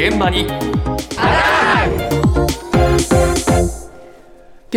現場に今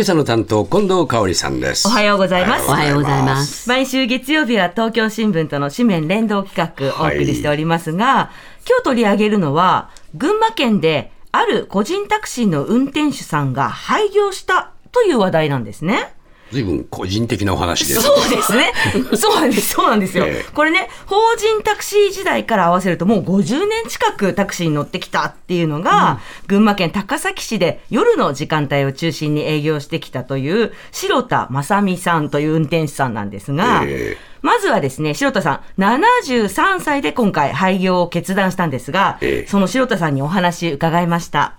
朝の担当近藤香織さんですおはようございます。おはようございます毎週月曜日は東京新聞との紙面連動企画をお送りしておりますが、今日取り上げるのは、群馬県である個人タクシーの運転手さんが廃業したという話題なんですね。随分個人的なお話ですそうですね。そうなんです。そうなんですよ。ええこれね、法人タクシー時代から合わせるともう50年近くタクシーに乗ってきたっていうのが、群馬県高崎市で夜の時間帯を中心に営業してきたという白田正美さんという運転手さんなんですが、ええまずはですね、白田さん、73歳で今回廃業を決断したんですが、ええその白田さんにお話伺いました。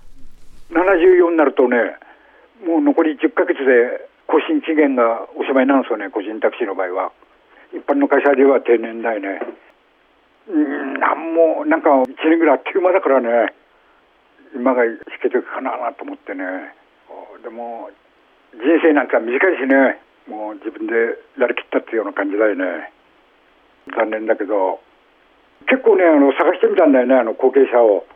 74になるとね、もう残り10ヶ月で更新期限がおしまいなんですよね、個人タクシーの場合は。一般の会社では定年代ね。うん、なんも、なんか1年ぐらいあっという間だからね、今が引けていくかなと思ってね。でも、人生なんか短いしね、もう自分でやりきったっていうような感じだよね。残念だけど、結構ね、あの探してみたんだよね、あの後継者を。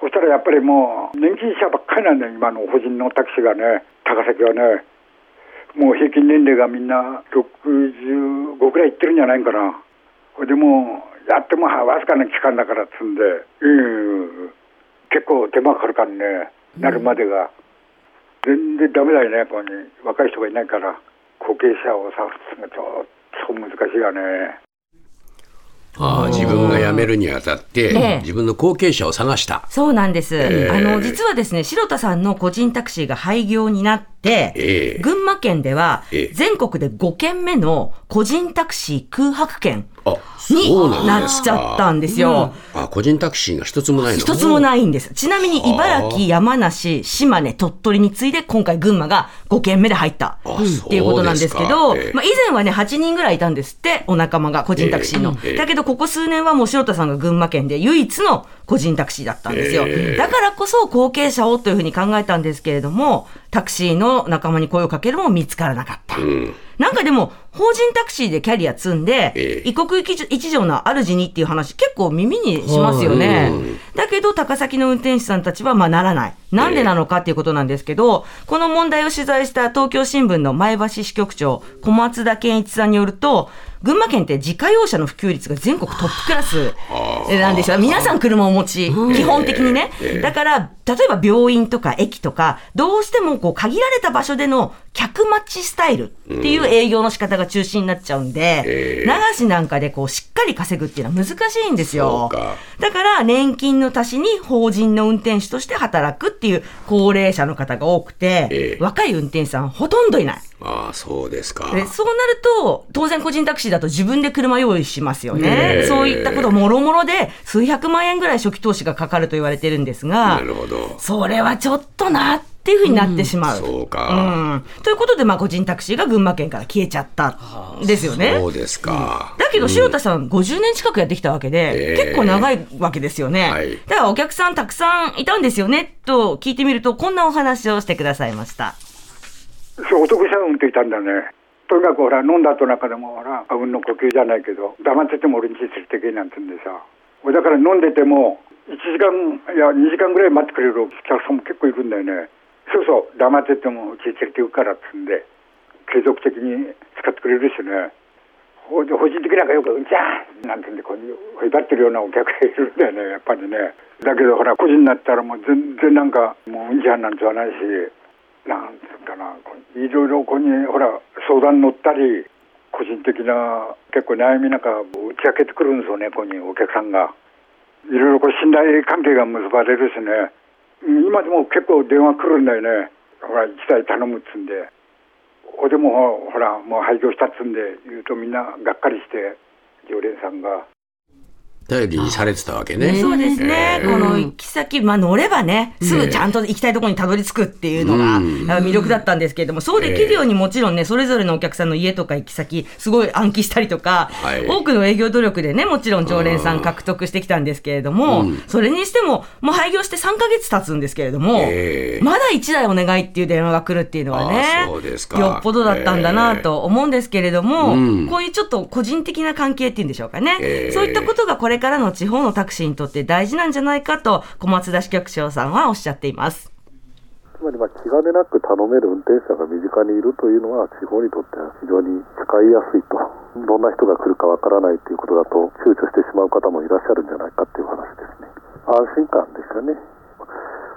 そしたらやっぱりもう年金者ばっかりなんだよ、今の法人のタクシーがね、高崎はね。もう平均年齢がみんな65ぐらいいってるんじゃないかな。でもう、やってもわずかな期間だからっつんで、うん、結構手間かかるからね、なるまでが。全然ダメだよね、ここに。若い人がいないから、後継者を探すのがちょっと難しいよね。ああ自分が辞めるにあたって、ええ自分の後継者を探したそうなんです。ええあの、実はですね、白田さんの個人タクシーが廃業になって、ええ。群馬県ではええ。全国で5件目の個人タクシー空白券あになっちゃったんですよ。あ個人タクシーが一つもないの？一つもないんです。ちなみに茨城、山梨、島根、鳥取に次いで今回群馬が5件目で入った。あっていうことなんですけど、ええ。まあ以前はね、8人ぐらいいたんですって、お仲間が個人タクシーの。ええ。だけどここ数年はもう白田さんが群馬県で唯一の個人タクシーだったんですよ。ええ。だからこそ後継者をというふうに考えたんですけれども、タクシーの仲間に声をかけるも見つからなかった。うんなんかでも、法人タクシーでキャリア積んで、ええ異国一条の主にっていう話結構耳にしますよね。だけど、高崎の運転手さんたちはまあならない。なんでなのかっていうことなんですけど、この問題を取材した東京新聞の前橋支局長、小松田健一さんによると、群馬県って自家用車の普及率が全国トップクラスなんですよ。皆さん車をお持ち、基本的にね。だから、例えば病院とか駅とか、どうしてもこう限られた場所での客待ちスタイルっていう営業の仕方が中心になっちゃうんで、流しなんかでこうしっかり稼ぐっていうのは難しいんですよ。か。だから年金の足しに法人の運転手として働くっていう高齢者の方が多くて、ええ。若い運転手さんほとんどいない。ああそうですか。でそうなると、当然個人タクシーだと自分で車用意しますよね。そういったこともろもろで数百万円ぐらい初期投資がかかると言われてるんですがな、るほど。それはちょっとなっていうふうになってしまう。そうか、うんということで、まあ、個人タクシーが群馬県から消えちゃったんですよね。そうですか、だけど、白田さん、50年近くやってきたわけで、ええ結構長いわけですよね。はいだから、お客さんたくさんいたんですよね、と聞いてみると、こんなお話をしてくださいました。そう、男者が運転いたんだね。とにかくほら、飲んだ後なんかでもほら、あうんの呼吸じゃないけど、黙ってても俺に連れてけなんて言うんでさ。俺だから飲んでても、1時間、いや、2時間ぐらい待ってくれるお客さんも結構いるんだよね。そうそう、黙っててもうち連れて行くからっつんで、継続的に使ってくれるしね。ほ個人的なんかよく、じゃあなんて言うんで、こういう、ほいばってるようなお客がいるんだよね、やっぱりね。だけどほら、個人になったらもう全然なんか、もううんじゃんなんて言わないし、なんつうかな、いろいろここにほら相談乗ったり、個人的な結構悩みなんか打ち明けてくるんですよね、ここにお客さんが。いろいろこう信頼関係が結ばれるしね、今でも結構電話来るんだよね、ほら、一台頼むっつんで。ほでもほら、もう廃業したっつんで言うとみんながっかりして、常連さんが。頼りにされてたわけね。そうですね、この行き先、まあ、乗ればね、すぐちゃんと行きたいところにたどり着くっていうのが魅力だったんですけれども、そうできるようにもちろんね、それぞれのお客さんの家とか行き先、すごい暗記したりとか、はい。多くの営業努力でね、もちろん常連さん獲得してきたんですけれども、それにしても、もう廃業して3ヶ月経つんですけれども、ええ。まだ1台お願いっていう電話が来るっていうのはねよっぽどだったんだなと思うんですけれども、うん。こういうちょっと個人的な関係っていうんでしょうかね、ええ。そういったことがこれからの地方のタクシーにとって大事なんじゃないかと、小松田支局長さんはおっしゃっています。つまりまあ気兼ねなく頼める運転手さんが身近にいるというのは地方にとっては非常に使いやすいと。どんな人が来るかわからないということだと躊躇してしまう方もいらっしゃるんじゃないかっていう話ですね。安心感ですよね。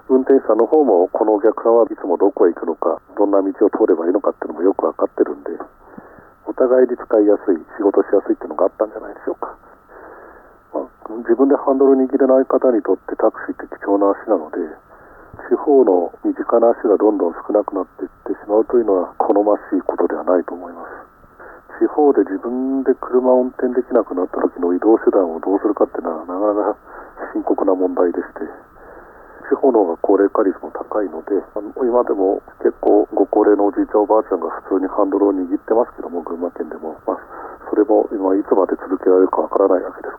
運転手さんの方もこのお客さんはいつもどこへ行くのかどんな道を通ればいいのかっていうのもよくわかってるんでお互いに使いやすい仕事しやすいっていうのがあったんじゃないでしょうか、自分でハンドル握れない方にとってタクシーって貴重な足なので地方の身近な足がどんどん少なくなっていってしまうというのは好ましいことではないと思います地方で自分で車を運転できなくなった時の移動手段をどうするかっていうのはなかなか深刻な問題でして地方の方が高齢化率も高いのであの今でも結構ご高齢のおじいちゃんおばあちゃんが普通にハンドルを握ってますけども群馬県でも、まあ、それも今いつまで続けられるかわからないわけです。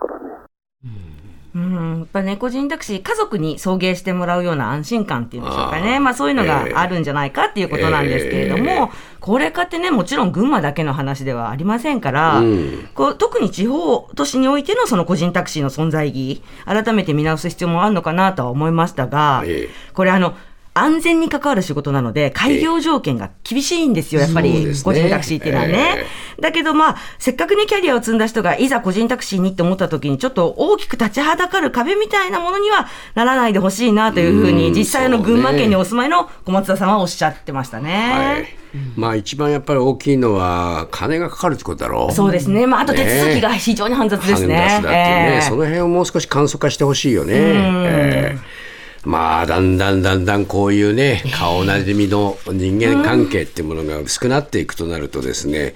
うん、やっぱ猫人タクシー、家族に送迎してもらうような安心感っていうんでしょうかね。まあそういうのがあるんじゃないかっていうことなんですけれども、ええ高齢化ってね、もちろん群馬だけの話ではありませんから、うん。こう特に地方都市においてのその個人タクシーの存在意義、改めて見直す必要もあるのかなとは思いましたが、ええ。これあの、安全に関わる仕事なので、開業条件が厳しいんですよ、やっぱり、個人タクシーっていうのはね。だけどまあ、せっかくね、キャリアを積んだ人が、いざ個人タクシーにって思った時に、ちょっと大きく立ちはだかる壁みたいなものにはならないでほしいなというふううんに、実際あの群馬県にお住まいの小松田さんはおっしゃってましたね。はい。まあ一番やっぱり大きいのは金がかかるってことだろう。そうですね。まあ、あと手続きが非常に煩雑ですね。ハンダスだっていうね、ええその辺をもう少し簡素化してほしいよね。ええまあだんだんだんだんこういうね顔なじみの人間関係っていうものが薄くなっていくとなるとですね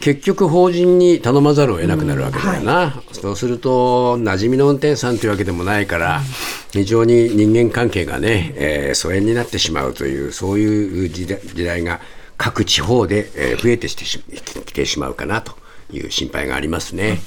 結局法人に頼まざるを得なくなるわけだよな、そうすると馴染みの運転手さんというわけでもないから非常に人間関係がね、えー疎遠になってしまうというそういう時代時代が各地方で、えー増えてきてしまうかなという心配がありますね。